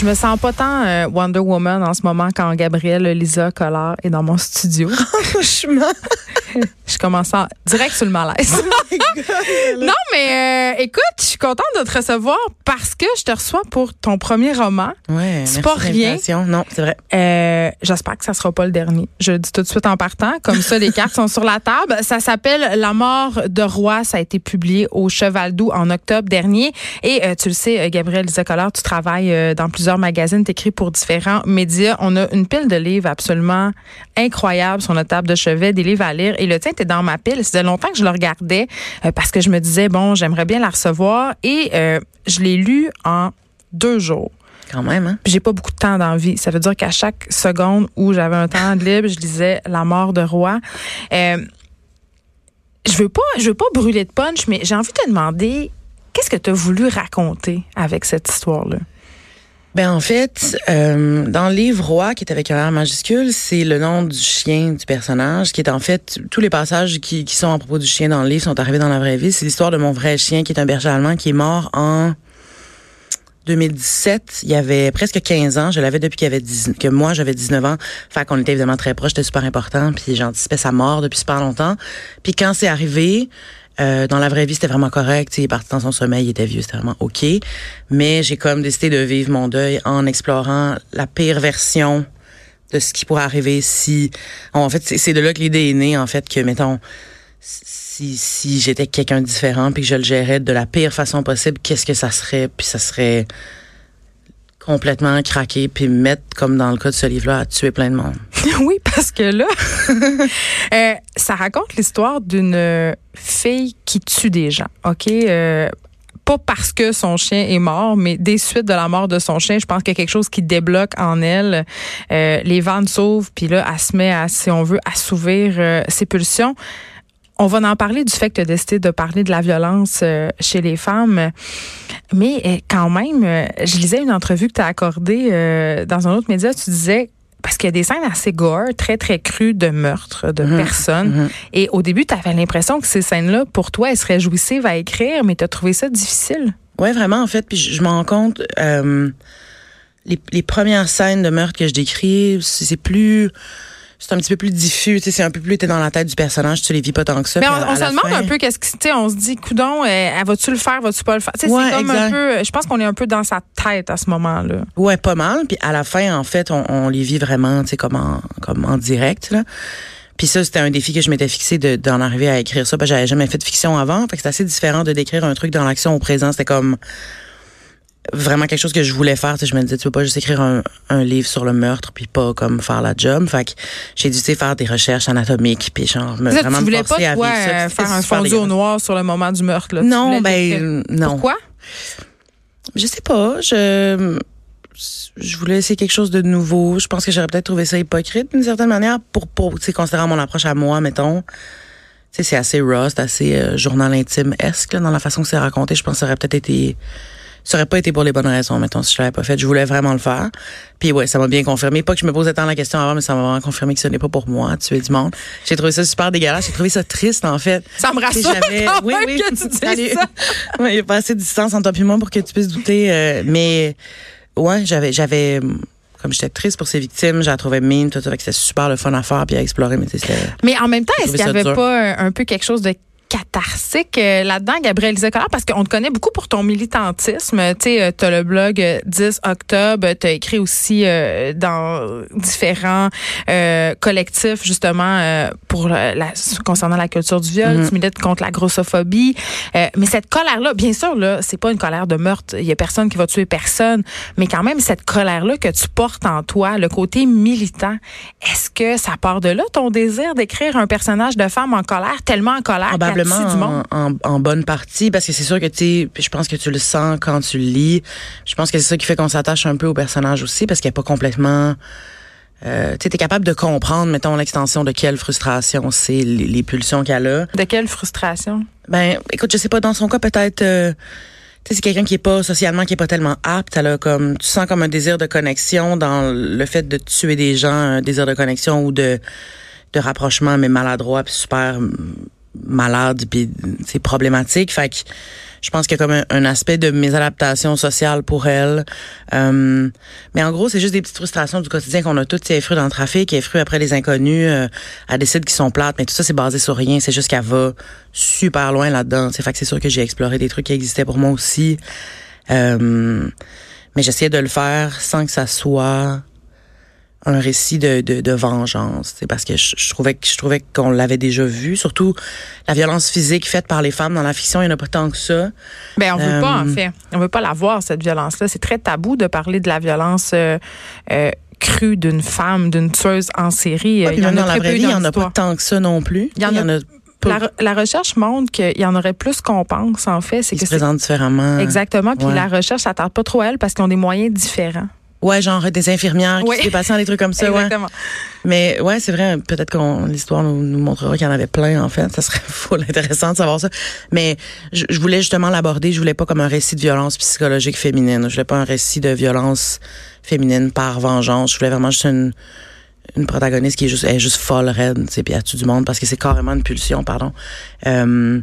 Je me sens pas tant euh, Wonder Woman en ce moment quand Gabrielle Lisa Collard est dans mon studio. Franchement. je commence à direct sur le malaise. non, mais euh, écoute, je suis contente de te recevoir parce que je te reçois pour ton premier roman. Ouais, c'est pas rien. Non, c'est vrai. Euh, J'espère que ça sera pas le dernier. Je le dis tout de suite en partant. Comme ça, les cartes sont sur la table. Ça s'appelle La mort de roi. Ça a été publié au Cheval Doux en octobre dernier. Et euh, tu le sais, Gabriel Lisa Collard, tu travailles dans plusieurs magazines, t'écris pour différents médias. On a une pile de livres absolument incroyables sur notre table de chevet, des livres à lire. Et le tien était dans ma pile. C'était longtemps que je le regardais euh, parce que je me disais, bon, j'aimerais bien la recevoir. Et euh, je l'ai lu en deux jours. Quand même, hein? J'ai pas beaucoup de temps dans vie. Ça veut dire qu'à chaque seconde où j'avais un temps de libre, je lisais La mort de roi. Euh, je veux pas, je veux pas brûler de punch, mais j'ai envie de te demander, qu'est-ce que tu as voulu raconter avec cette histoire-là? Ben en fait, euh, dans le livre Roi, qui est avec un R majuscule, c'est le nom du chien du personnage, qui est en fait tous les passages qui, qui sont à propos du chien dans le livre sont arrivés dans la vraie vie. C'est l'histoire de mon vrai chien, qui est un berger allemand, qui est mort en 2017. Il y avait presque 15 ans. Je l'avais depuis qu'il avait 10, que moi j'avais 19 ans. Fait qu'on était évidemment très proches. C'était super important. Puis j'anticipais sa mort depuis super longtemps. Puis quand c'est arrivé, euh, dans la vraie vie, c'était vraiment correct. Il est parti dans son sommeil, il était vieux, c'était vraiment OK. Mais j'ai comme décidé de vivre mon deuil en explorant la pire version de ce qui pourrait arriver si... En fait, c'est de là que l'idée est née, en fait, que, mettons, si, si j'étais quelqu'un de différent puis que je le gérais de la pire façon possible, qu'est-ce que ça serait? Puis ça serait complètement craqué puis mettre, comme dans le cas de ce livre-là, à tuer plein de monde. oui, parce que là, euh, ça raconte l'histoire d'une fille qui tue des gens, OK? Euh, pas parce que son chien est mort, mais des suites de la mort de son chien, je pense qu'il y a quelque chose qui débloque en elle. Euh, les vannes s'ouvrent, puis là, elle se met, à, si on veut, assouvir euh, ses pulsions. On va en parler du fait que tu as décidé de parler de la violence euh, chez les femmes. Mais euh, quand même, euh, je lisais une entrevue que tu as accordée dans un autre média. Tu disais parce qu'il y a des scènes assez gore, très, très crues de meurtre de Mhm. personnes. Mhm. Et au début, tu avais l'impression que ces scènes-là, pour toi, elles seraient jouissives à écrire, mais tu as trouvé ça difficile. Ouais, vraiment, en fait. Puis je, je me rends compte, euh, les, les premières scènes de meurtre que je décris, c'est plus... C'est un petit peu plus diffus, tu sais, c'est un peu plus t'es dans la tête du personnage, tu les vis pas tant que ça. Mais on, se demande fin- un peu qu'est-ce qui, tu sais, on se dit, coudon, euh, vas-tu le faire, vas-tu pas le faire? Tu sais, Ouais, c'est comme un peu, je pense qu'on est un peu dans sa tête à ce moment-là. Ouais, pas mal. Puis à la fin, en fait, on, on les vit vraiment, tu sais, comme en, comme en direct, là. Puis ça, c'était un défi que je m'étais fixé de- d'en arriver à écrire ça. Parce que j'avais jamais fait de fiction avant. Fait que c'est assez différent de décrire un truc dans l'action au présent. C'était comme vraiment quelque chose que je voulais faire. Je me disais, tu peux pas juste écrire un, un livre sur le meurtre puis pas comme faire la job. Fait que j'ai dû, faire des recherches anatomiques puis genre, me, vraiment tu me voulais pas, forcer à toi, vivre ça. euh, faire un fondu au noir sur le moment du meurtre, là. Non, ben, non. Pourquoi? Je sais pas. Je je voulais essayer quelque chose de nouveau. Je pense que j'aurais peut-être trouvé ça hypocrite d'une certaine manière pour pour tu sais considérant mon approche à moi, mettons. C'est assez raw, c'est assez euh, journal intime esque dans la façon que c'est raconté. Je pense que ça aurait peut-être été ça aurait pas été pour les bonnes raisons, mettons, si je l'avais pas fait. Je voulais vraiment le faire. Puis ouais, ça m'a bien confirmé. Pas que je me posais tant la question avant, mais ça m'a vraiment confirmé que ce n'est pas pour moi, tuer du monde. J'ai trouvé ça super dégueulasse. J'ai trouvé ça triste, en fait. Ça me rassure quand oui, même oui. que tu Allez. ça. Ouais, il y a pas assez de distance entre toi et moi pour que tu puisses douter. euh, mais ouais, j'avais, j'avais, comme j'étais triste pour ces victimes, j'ai trouvé mine, tout ça, c'était super le fun à faire puis à explorer. Mais Mais en même temps, est-ce qu'il n'y avait dur. pas un peu quelque chose de catharsique euh, là-dedans, Gabriel Lisa Collard, parce qu'on te connaît beaucoup pour ton militantisme. Tu sais, tu as le blog euh, 10 octobre, tu as écrit aussi euh, dans différents euh, collectifs, justement, euh, pour la, concernant la culture du viol. Mhm. Tu milites contre la grossophobie. Euh, mais cette colère-là, bien sûr, là, c'est pas une colère de meurtre. Il y a personne qui va tuer personne. Mais quand même, cette colère-là que tu portes en toi, le côté militant, est-ce que ça part de là, ton désir d'écrire un personnage de femme en colère, tellement en colère qu'elle Probablement. du monde? En, en, bonne partie, parce que c'est sûr que tu je pense que tu le sens quand tu le lis. Je pense que c'est ça qui fait qu'on s'attache un peu au personnage aussi, parce qu'il n'est pas complètement... Euh, tu es capable de comprendre, mettons, l'extension de quelle frustration c'est, les, pulsions qu'elle a. De quelle frustration? Ben, écoute, je sais pas, dans son cas, peut-être... Euh, tu sais, c'est quelqu'un qui est pas socialement, qui est pas tellement apte. Elle a comme, tu sens comme un désir de connexion dans le fait de tuer des gens, un désir de connexion ou de, de rapprochement, mais maladroit, puis super malade, puis c'est problématique. Fait que je pense qu'il y a comme un, aspect de mésadaptation sociale pour elle. Euh, mais en gros, c'est juste des petites frustrations du quotidien qu'on a toutes. Elle est fruits dans le trafic, fruits après les inconnus, euh, elle décide qu'ils sont plates, mais tout ça, c'est basé sur rien. C'est juste qu'elle va super loin là-dedans. Fait que c'est sûr que j'ai exploré des trucs qui existaient pour moi aussi. Euh, mais j'essayais de le faire sans que ça soit un récit de, de, de vengeance. C'est parce que je, trouvais que je trouvais qu'on l'avait déjà vu. Surtout la violence physique faite par les femmes dans la fiction, il n'y en a pas tant que ça. Ben on veut pas en euh, fait. On veut pas la voir cette violence-là. C'est très tabou de parler de la violence. Euh, euh, crue d'une femme, d'une tueuse en série. il y en a dans la vraie vie, il n'y en a pas tant que ça non plus. Il y en, a, La, recherche montre qu'il y en aurait plus qu'on pense, en fait. C'est que se présentent différemment. Exactement. Puis la recherche s'attarde pas trop à elle parce qu'ils ont des moyens différents. Ouais, genre des infirmières qui patients, des trucs comme ça. Exactement. Mais ouais, c'est vrai. Peut-être qu'on l'histoire nous, nous, montrera qu'il y en avait plein en fait. Ça serait full intéressant de savoir ça. Mais je, voulais justement l'aborder. Je voulais pas comme un récit de violence psychologique féminine. Je voulais pas un récit de violence féminine par vengeance. Je voulais vraiment juste une une protagoniste qui est juste, est juste folle, raide, tu sais, puis à tout du monde parce que c'est carrément une pulsion, pardon. Euh,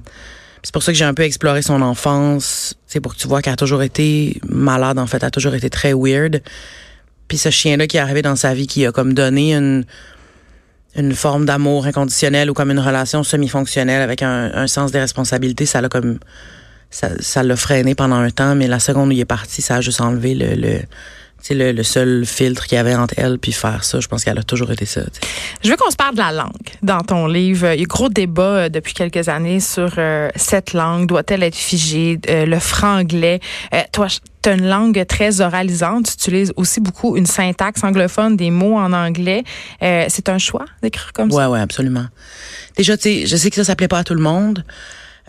c'est pour ça que j'ai un peu exploré son enfance, c'est pour que tu vois qu'elle a toujours été malade en fait, elle a toujours été très weird. Puis ce chien-là qui est arrivé dans sa vie, qui a comme donné une une forme d'amour inconditionnel ou comme une relation semi-fonctionnelle avec un, sens des responsabilités, ça l'a comme ça, ça l'a freiné pendant un temps, mais la seconde où il est parti, ça a juste enlevé le, le, le, seul filtre qu'il y avait entre elle puis faire ça. Je pense qu'elle a toujours été ça. Je veux qu'on se parle de la langue dans ton livre. Il y a gros débat euh, depuis quelques années sur euh, cette langue. Doit-elle être figée? Euh, le franglais? toi, tu as une langue très oralisante. Tu utilises aussi beaucoup une syntaxe anglophone, des mots en anglais. c'est un choix d'écrire comme ça? Ouais, ouais, absolument. Déjà, tu sais, je sais que ça s'appelait pas à tout le monde.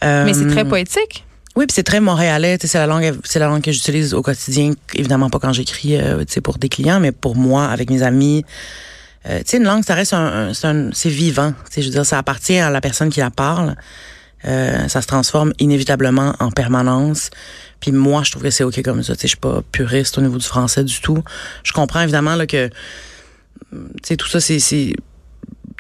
Mais c'est très poétique. Oui, puis c'est très montréalais. C'est la langue, c'est la langue que j'utilise au quotidien. Évidemment pas quand j'écris, euh, pour des clients, mais pour moi, avec mes amis. Euh, une langue, ça reste un, c'est vivant. Je veux dire, ça appartient à la personne qui la parle. Euh, ça se transforme inévitablement en permanence. Puis moi, je trouve que c'est ok comme ça. Tu sais, je suis pas puriste au niveau du français du tout. Je comprends évidemment là que, tu sais, tout ça, c'est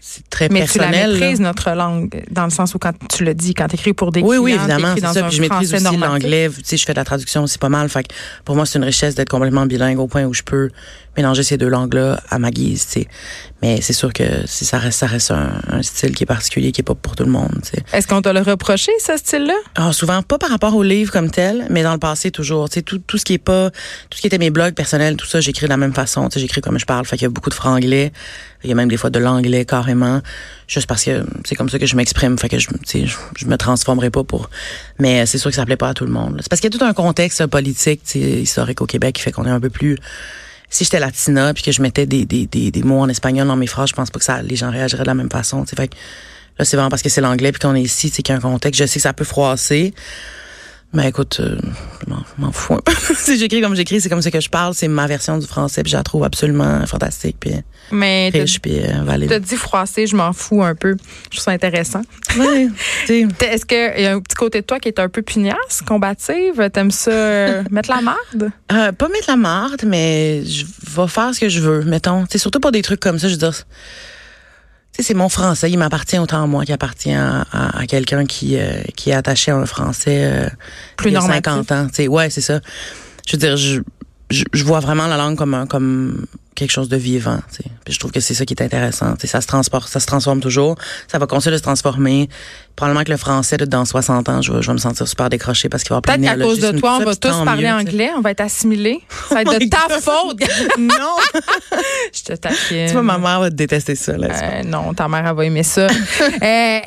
c'est très mais personnel. Mais tu la maîtrises, notre langue, dans le sens où quand tu le dis, quand tu écris pour des oui, clients, oui, évidemment, c'est ça. Puis je maîtrise aussi l'anglais. Tu sais, je fais de la traduction aussi pas mal. Fait que pour moi, c'est une richesse d'être complètement bilingue au point où je peux mélanger ces deux langues-là à ma guise. Tu sais. Mais c'est sûr que si ça reste, ça reste un, style qui est particulier, qui est pas pour tout le monde. Tu sais. Est-ce qu'on t'a le reproché, ce style-là? Ah, souvent, pas par rapport au livre comme tel, mais dans le passé, toujours. Tu sais, tout, tout ce qui est pas, tout ce qui était mes blogs personnels, tout ça, j'écris de la même façon. Tu sais, j'écris comme je parle. Fait qu'il y a beaucoup de franglais. Il y a même des fois de l'anglais carrément. Juste parce que c'est comme ça que je m'exprime. Fait que je, je, je me transformerai pas pour. Mais c'est sûr que ça plaît pas à tout le monde. C'est parce qu'il y a tout un contexte politique, historique au Québec qui fait qu'on est un peu plus si j'étais latina puis que je mettais des, des, des, des, mots en espagnol dans mes phrases, je pense pas que ça les gens réagiraient de la même façon. Fait que là, c'est vraiment parce que c'est l'anglais puis qu'on est ici, c'est qu'il y a un contexte. Je sais que ça peut froisser. Mais écoute, euh, je m'en fous si j'écris comme j'écris, c'est comme ça que je parle, c'est ma version du français, puis je la trouve absolument fantastique, puis Mais riche, puis euh, valide. T'as dit froissé, je m'en fous un peu. Je trouve ça intéressant. Oui. Est-ce qu'il y a un petit côté de toi qui est un peu pugnace, combative? T'aimes ça euh, mettre la marde? Euh, pas mettre la marde, mais je vais faire ce que je veux, mettons. C'est surtout pour des trucs comme ça, je veux dire c'est mon français, il m'appartient autant à moi qu'il appartient à, à, quelqu'un qui euh, qui est attaché à un français euh, plus de 50 ans. T'sais, ouais, c'est ça. Je veux dire, je, je, vois vraiment la langue comme un, comme quelque chose de vivant. Puis je trouve que c'est ça qui est intéressant. T'sais, ça se transporte, ça se transforme toujours. Ça va continuer de se transformer. Probablement que le français, dans 60 ans, je vais, je vais me sentir super décroché parce qu'il va Peut-être qu'à cause de toi, on va tous parler anglais, on va être assimilés. Ça va être de ta faute. non. je te taquine. Tu vois, ma mère va détester ça. Là, euh, non, ta mère, elle va aimer ça. euh,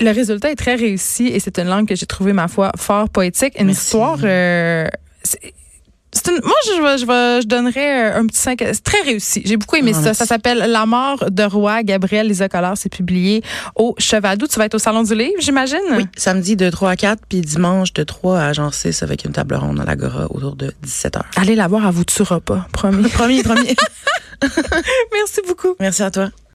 le résultat est très réussi et c'est une langue que j'ai trouvé, ma foi, fort poétique. Une histoire... Euh, une, moi, je, je, je donnerais un petit 5. C'est très réussi. J'ai beaucoup aimé Ah, ça. merci. Ça s'appelle La mort de roi. Gabriel Lisa Collard. C'est publié au Chevalou. Tu vas être au Salon du Livre, j'imagine? Oui, samedi de 3 à 4, puis dimanche de 3 à genre 6 avec une table ronde à l'Agora autour de 17 heures. Allez la voir, elle vous tuera pas. Promis. Promis, promis. Merci beaucoup. Merci à toi.